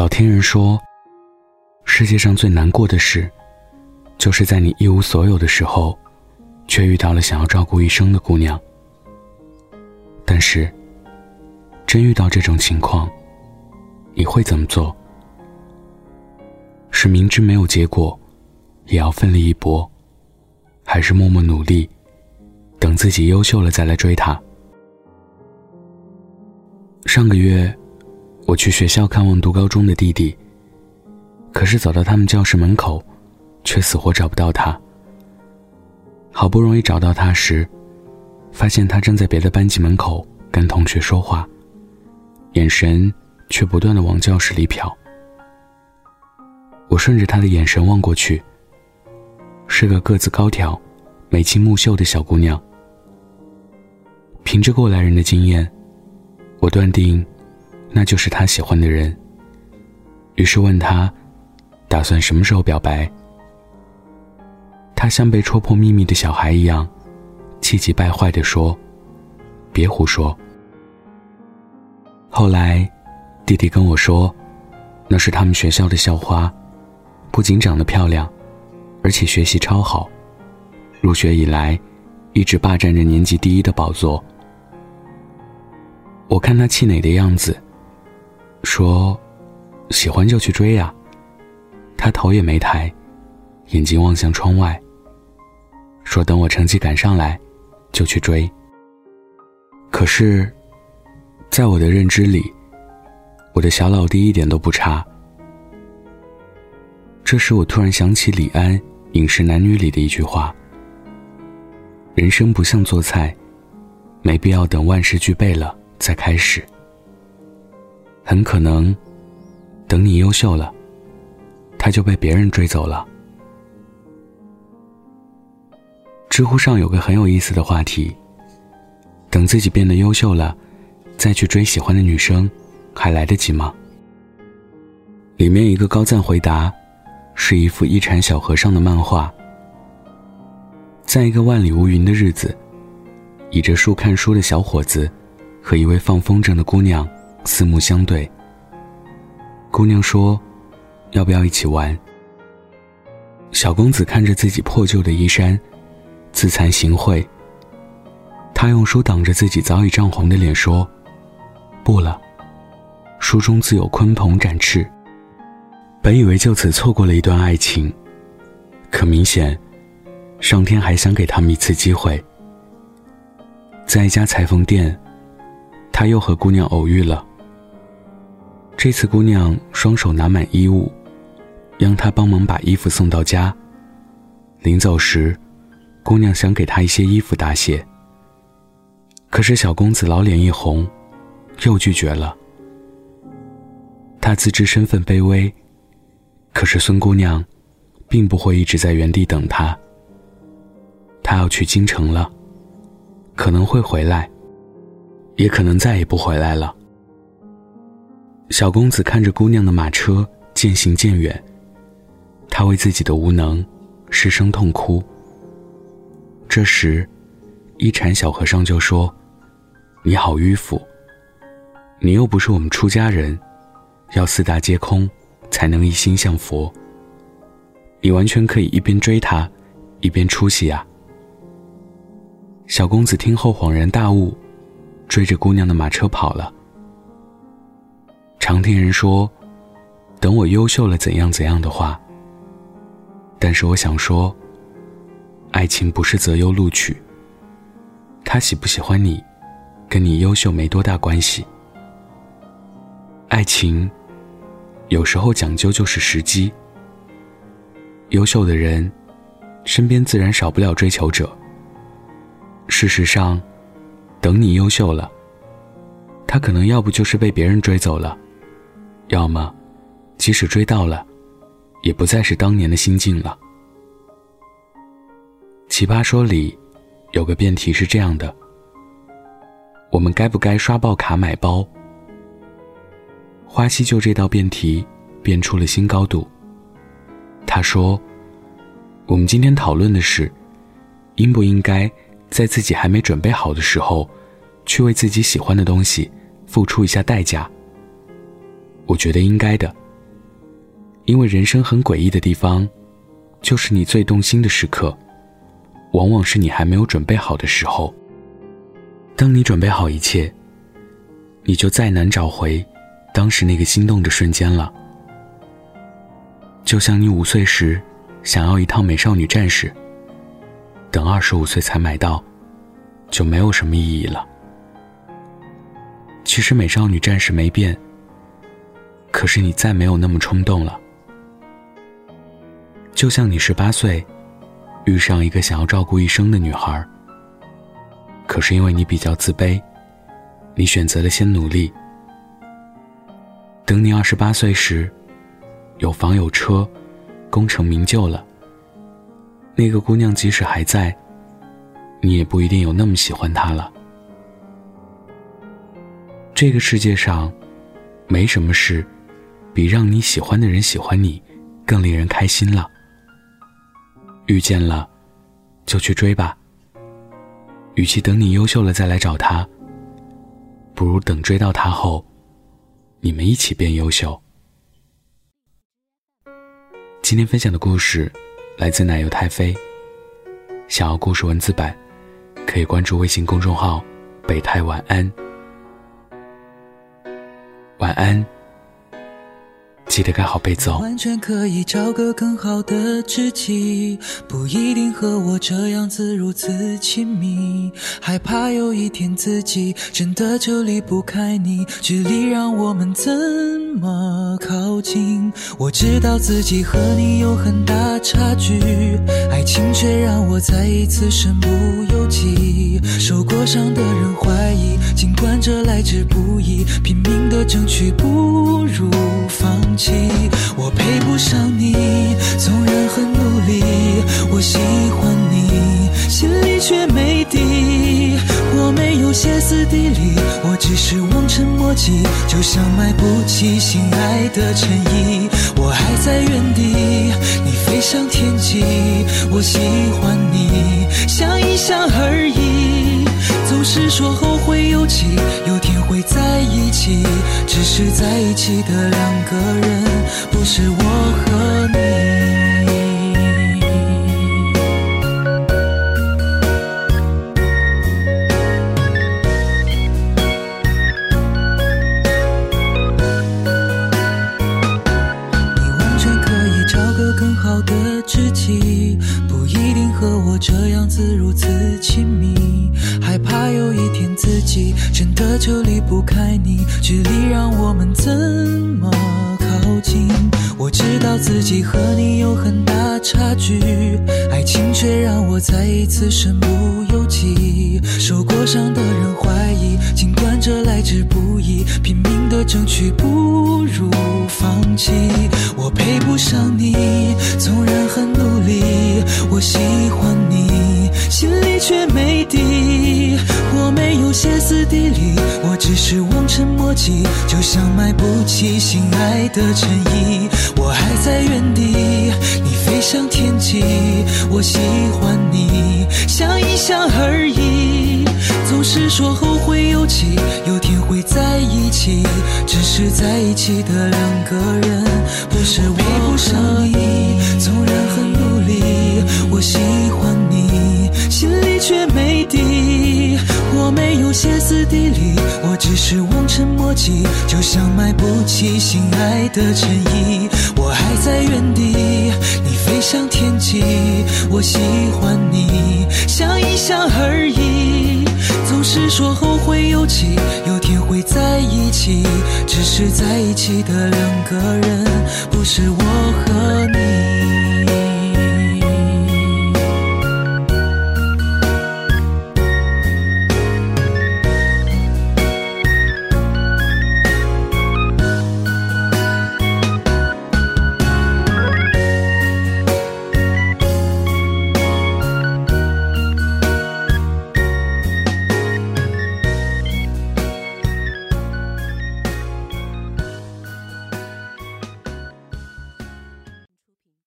早听人说，世界上最难过的事，就是在你一无所有的时候，却遇到了想要照顾一生的姑娘。但是，真遇到这种情况，你会怎么做？是明知没有结果，也要奋力一搏，还是默默努力，等自己优秀了再来追她？上个月。我去学校看望读高中的弟弟，可是走到他们教室门口，却死活找不到他。好不容易找到他时，发现他正在别的班级门口跟同学说话，眼神却不断的往教室里瞟。我顺着他的眼神望过去，是个个子高挑、眉清目秀的小姑娘。凭着过来人的经验，我断定。那就是他喜欢的人。于是问他，打算什么时候表白？他像被戳破秘密的小孩一样，气急败坏地说：“别胡说。”后来，弟弟跟我说，那是他们学校的校花，不仅长得漂亮，而且学习超好，入学以来，一直霸占着年级第一的宝座。我看他气馁的样子。说：“喜欢就去追呀。”他头也没抬，眼睛望向窗外。说：“等我成绩赶上来，就去追。”可是，在我的认知里，我的小老弟一点都不差。这时，我突然想起李安《饮食男女》里的一句话：“人生不像做菜，没必要等万事俱备了再开始。”很可能，等你优秀了，他就被别人追走了。知乎上有个很有意思的话题：等自己变得优秀了，再去追喜欢的女生，还来得及吗？里面一个高赞回答，是一幅一禅小和尚的漫画。在一个万里无云的日子，倚着树看书的小伙子，和一位放风筝的姑娘。四目相对。姑娘说：“要不要一起玩？”小公子看着自己破旧的衣衫，自惭形秽。他用书挡着自己早已涨红的脸，说：“不了，书中自有鲲鹏展翅。”本以为就此错过了一段爱情，可明显，上天还想给他们一次机会。在一家裁缝店，他又和姑娘偶遇了。这次姑娘双手拿满衣物，让他帮忙把衣服送到家。临走时，姑娘想给他一些衣服答谢。可是小公子老脸一红，又拒绝了。他自知身份卑微，可是孙姑娘，并不会一直在原地等他。他要去京城了，可能会回来，也可能再也不回来了。小公子看着姑娘的马车渐行渐远，他为自己的无能失声痛哭。这时，一禅小和尚就说：“你好迂腐，你又不是我们出家人，要四大皆空才能一心向佛。你完全可以一边追他，一边出息啊。”小公子听后恍然大悟，追着姑娘的马车跑了。常听人说，等我优秀了怎样怎样的话。但是我想说，爱情不是择优录取。他喜不喜欢你，跟你优秀没多大关系。爱情有时候讲究就是时机。优秀的人，身边自然少不了追求者。事实上，等你优秀了，他可能要不就是被别人追走了。要么，即使追到了，也不再是当年的心境了。奇葩说里有个辩题是这样的：我们该不该刷爆卡买包？花溪就这道辩题辩出了新高度。他说：“我们今天讨论的是，应不应该在自己还没准备好的时候，去为自己喜欢的东西付出一下代价。”我觉得应该的，因为人生很诡异的地方，就是你最动心的时刻，往往是你还没有准备好的时候。当你准备好一切，你就再难找回当时那个心动的瞬间了。就像你五岁时想要一套美少女战士，等二十五岁才买到，就没有什么意义了。其实美少女战士没变，可是你再没有那么冲动了。就像你十八岁，遇上一个想要照顾一生的女孩。可是因为你比较自卑，你选择了先努力。等你二十八岁时，有房有车，功成名就了。那个姑娘即使还在，你也不一定有那么喜欢她了。这个世界上，没什么事，比让你喜欢的人喜欢你，更令人开心了。遇见了，就去追吧。与其等你优秀了再来找他，不如等追到他后，你们一起变优秀。今天分享的故事来自奶油太妃。想要故事文字版，可以关注微信公众号“北太晚安”。晚安。记得盖好被子哦。完全可以找个更好的知己，不一定和我这样子如此亲密。害怕有一天自己真的就离不开你，距离让我们怎么靠近？我知道自己和你有很大差距，爱情却让我再一次身不由己。受过伤的人怀疑，尽管这来之不易，拼命的争取不如放弃。我配不上你，尘莫及，就像买不起心爱的衬衣。我还在原地，你飞上天际，我喜欢你，想一想而已。总是说后会有期，有天会在一起，只是在一起的两个人，不是我和。你距离让我们怎么靠近？我知道自己和你有很大差距，爱情却让我再一次身不由己。受过伤的人怀疑，尽管这来之不易，拼命的争取不如放弃。我配不上你，纵然很努力，我喜欢你，心里却没底。没有歇斯底里，我只是望尘莫及，就像买不起心爱的衬衣。我还在原地，你飞上天际，我喜欢你，想一想而已。总是说后会有期，有天会在一起，只是在一起的两个人，不是我不上你，纵然很努力，我喜欢你，心里却没底。没有歇斯底里，我只是望尘莫及，就像买不起心爱的衬衣。我还在原地，你飞上天际，我喜欢你，想一想而已。总是说后会有期，有天会在一起，只是在一起的两个人，不是我和。